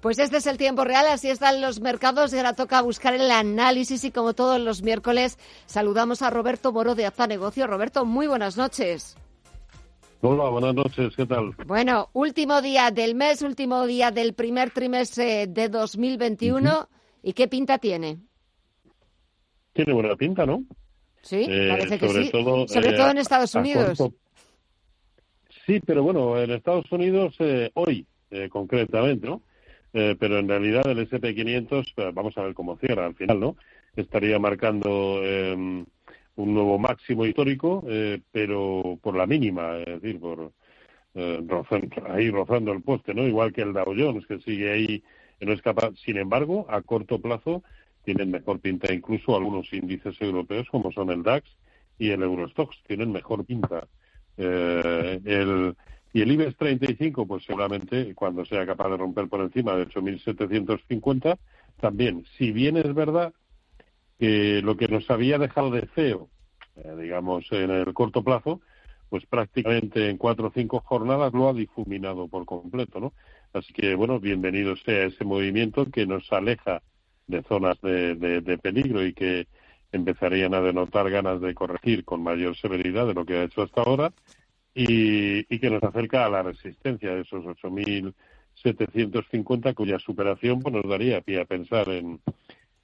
pues este es el tiempo real, así están los mercados y ahora toca buscar el análisis y como todos los miércoles saludamos a Roberto Moro de Aza Negocio. Roberto, muy buenas noches. Hola, buenas noches, ¿qué tal? Bueno, último día del mes, último día del primer trimestre de 2021. ¿Y qué pinta tiene? Tiene buena pinta, ¿no? Sí, eh, parece que sí. sobre todo en eh, Estados Unidos. Sí, pero bueno, en Estados Unidos eh, hoy eh, concretamente, ¿no? Eh, pero en realidad el SP500, eh, vamos a ver cómo cierra al final, ¿no? Estaría marcando em, un nuevo máximo histórico, pero por la mínima, es decir, por ahí rozando el poste, ¿no? Igual que el Dow Jones, que sigue ahí, no es capaz. Sin embargo, a corto plazo tienen mejor pinta incluso algunos índices europeos como son el DAX y el Eurostox, tienen mejor pinta. el y el IBEX 35, pues seguramente cuando sea capaz de romper por encima de 8.750, también, si bien es verdad que lo que nos había dejado de feo, eh, digamos, en el corto plazo, pues prácticamente en cuatro o cinco jornadas lo ha difuminado por completo, ¿no? Así que, bueno, bienvenido sea ese movimiento que nos aleja de zonas de, de peligro y que empezarían a denotar ganas de corregir con mayor severidad de lo que ha hecho hasta ahora y, que nos acerca a la resistencia de esos 8.750, cuya superación pues, nos daría pie a pensar en,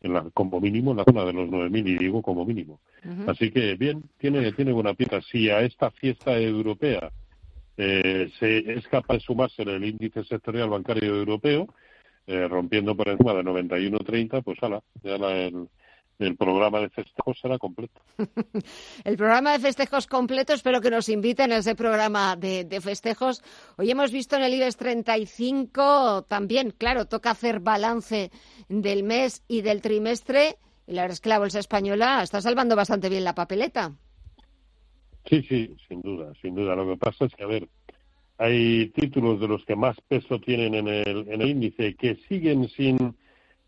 en la, como mínimo en la zona de los 9.000, y digo como mínimo. Así que bien, tiene, tiene buena pieza. Si a esta fiesta europea eh, se es capaz de sumarse en el índice sectorial bancario europeo, eh, rompiendo por encima de 91.30, pues ala, ya la, el, el programa de festejos será completo. el programa de festejos completo, espero que nos inviten a ese programa de, festejos. Hoy hemos visto en el IBEX 35 también, claro, toca hacer balance del mes y del trimestre. Y la verdad es que la bolsa española está salvando bastante bien la papeleta. Sí, sí, sin duda, sin duda. Lo que pasa es que, a ver, hay títulos de los que más peso tienen en el, en el índice que siguen sin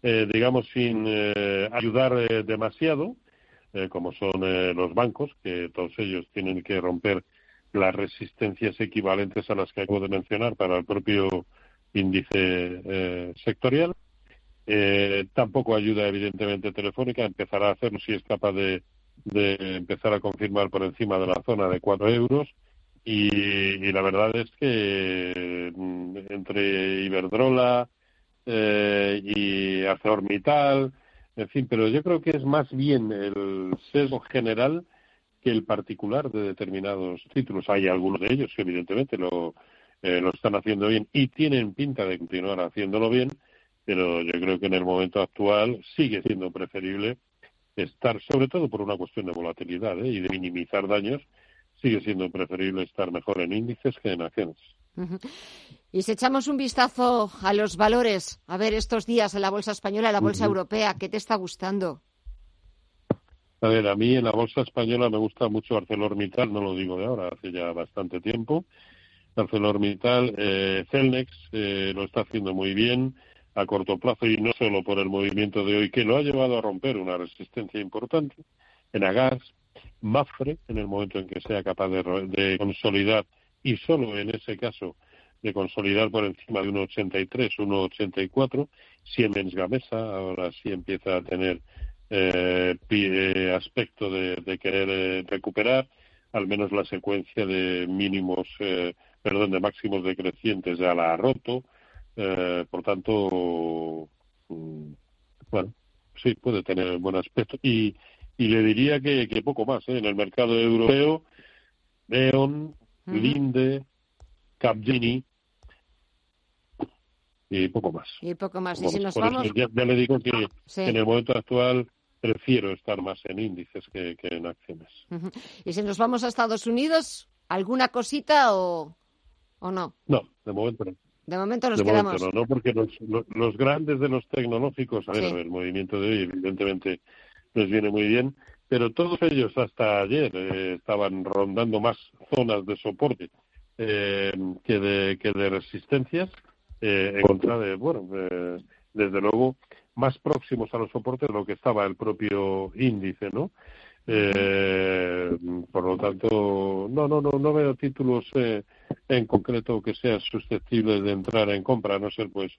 eh, digamos, sin eh, ayudar eh, demasiado, como son los bancos, que todos ellos tienen que romper las resistencias equivalentes a las que acabo de mencionar para el propio índice sectorial. tampoco ayuda, evidentemente, Telefónica, empezará a hacerlo si es capaz de, empezar a confirmar por encima de la zona de cuatro euros. Y, y, la verdad es que mm, entre Iberdrola, eh, y ArcelorMittal, en fin, pero yo creo que es más bien el sesgo general que el particular de determinados títulos. Hay algunos de ellos que evidentemente lo, eh, lo están haciendo bien y tienen pinta de continuar haciéndolo bien, pero yo creo que en el momento actual sigue siendo preferible estar, sobre todo por una cuestión de volatilidad ¿eh? y de minimizar daños, sigue siendo preferible estar mejor en índices que en acciones. Y si echamos un vistazo a los valores, a ver estos días en la bolsa española, en la bolsa europea, ¿qué te está gustando? A ver, a mí en la bolsa española me gusta mucho ArcelorMittal, no lo digo de ahora, hace ya bastante tiempo. ArcelorMittal, eh, Celnex eh, lo está haciendo muy bien a corto plazo y no solo por el movimiento de hoy que lo ha llevado a romper una resistencia importante. En Agas, Mafre, en el momento en que sea capaz de consolidar y solo en ese caso de consolidar por encima de 1,83, 1,84. Siemens Gamesa ahora sí empieza a tener eh, eh aspecto de, querer eh, recuperar, al menos la secuencia de mínimos, eh, perdón, de máximos decrecientes ya la ha roto. por tanto, mm, bueno, sí, puede tener buen aspecto. Y, y le diría que, que poco más. En el mercado europeo, Linde, Capgemini y poco más. Y poco más. y si nos vamos... ya, le digo que en el momento actual prefiero estar más en índices que, en acciones. Y si nos vamos a Estados Unidos, ¿alguna cosita o, o no? No, de momento no. De momento nos quedamos. no, no, porque los, los, grandes de los tecnológicos, a ver, el movimiento de hoy evidentemente les viene muy bien, pero todos ellos hasta ayer eh, estaban rondando más zonas de soporte eh, que, de, que de resistencias eh, en contra de, bueno, desde luego, más próximos a los soportes de lo que estaba el propio índice, ¿no? Eh, por lo tanto, no, no, no, no veo títulos eh, en concreto que sean susceptibles de entrar en compra, a no ser pues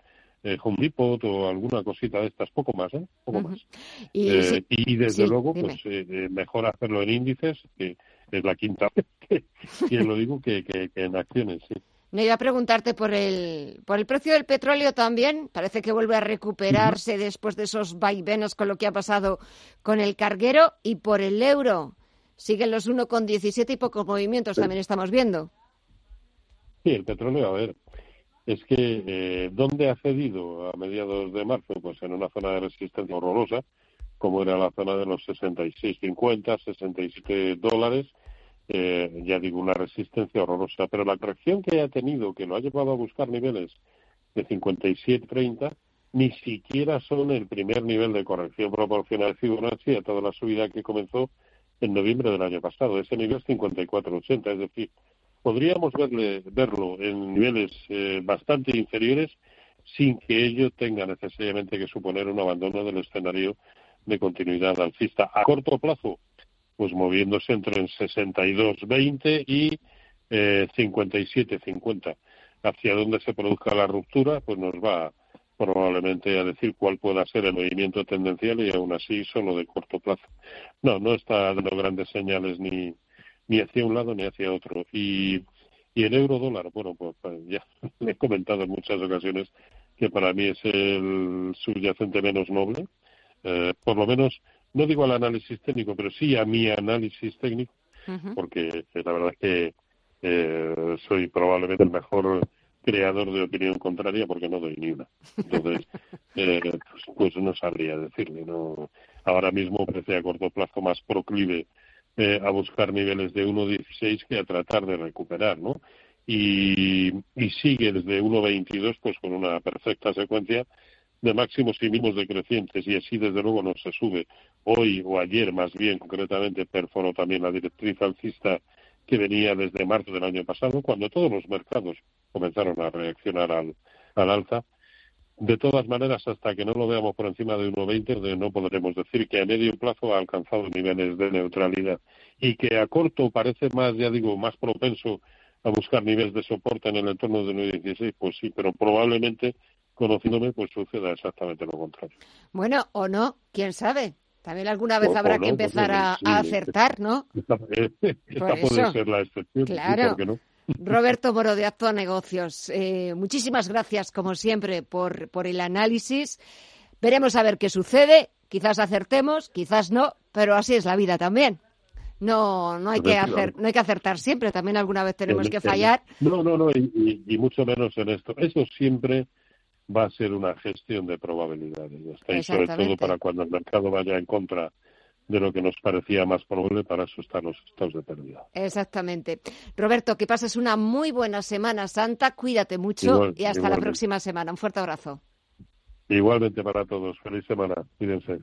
eh, Home Depot o alguna cosita de estas, poco más, ¿eh? Poco más. Y, eh, y desde luego, pues eh, mejor hacerlo en índices, que es la quinta vez que, lo digo, que, que, que en acciones, sí. Me iba a preguntarte por el, por el precio del petróleo también. Parece que vuelve a recuperarse después de esos vaivenes con lo que ha pasado con el carguero y por el euro. Siguen los 1,17 y pocos movimientos también estamos viendo. Sí, el petróleo, a ver, es que eh, ¿dónde ha cedido a mediados de marzo? Pues en una zona de resistencia horrorosa, como era la zona de los 66,50, 67 dólares eh, ya digo, una resistencia horrorosa. Pero la corrección que ha tenido, que lo ha llevado a buscar niveles de 57.30, ni siquiera son el primer nivel de corrección proporcional de Fibonacci a toda la subida que comenzó en noviembre del año pasado. Ese nivel es 54.80, es decir, podríamos verle, verlo en niveles eh, bastante inferiores sin que ello tenga necesariamente que suponer un abandono del escenario de continuidad alcista. A corto plazo, pues moviéndose entre el 62-20 y eh, 57-50. Hacia donde se produzca la ruptura, pues nos va probablemente a decir cuál pueda ser el movimiento tendencial y aún así solo de corto plazo. No, no está dando grandes señales ni, ni hacia un lado ni hacia otro. Y, y el euro dólar, bueno, pues, pues ya le he comentado en muchas ocasiones que para mí es el subyacente menos noble. Eh, por lo menos no digo al análisis técnico, pero sí a mi análisis técnico, porque eh, la verdad es que eh, soy probablemente el mejor creador de opinión contraria porque no doy ni una. Entonces, eh, pues, pues, no sabría decirle. no Ahora mismo parece a corto plazo más proclive a buscar niveles de 1.16 que a tratar de recuperar, ¿no? Y, sigue desde 1.22 pues con una perfecta secuencia de máximos y mínimos decrecientes y así desde luego no se sube. Hoy o ayer más bien concretamente perforó también la directriz alcista que venía desde marzo del año pasado cuando todos los mercados comenzaron a reaccionar al alza. De todas maneras, hasta que no lo veamos por encima de 1,20, no podremos decir que a medio plazo ha alcanzado niveles de neutralidad y que a corto parece más, ya digo, más propenso a buscar niveles de soporte en el entorno de 1,16, pues sí, pero probablemente conociéndome, pues suceda exactamente lo contrario. Bueno, o no, quién sabe. También alguna vez habrá que empezar a, acertar, ¿no? Esta, puede ser la excepción. Claro. Roberto Moro de Actua Negocios, eh, muchísimas gracias, como siempre, por, por el análisis. Veremos a ver qué sucede. Quizás acertemos, quizás no, pero así es la vida también. No, no hay que hacer, no hay que acertar siempre. También alguna vez tenemos que fallar. No, no, no, y mucho menos en esto. Eso siempre va a ser una gestión de probabilidades. Y sobre todo para cuando el mercado vaya en contra de lo que nos parecía más probable para asustar los estados de pérdida. Exactamente. Roberto, que pases una muy buena Semana Santa, cuídate mucho y hasta la próxima semana. Un fuerte abrazo. Igualmente para todos. Feliz semana. Cuídense.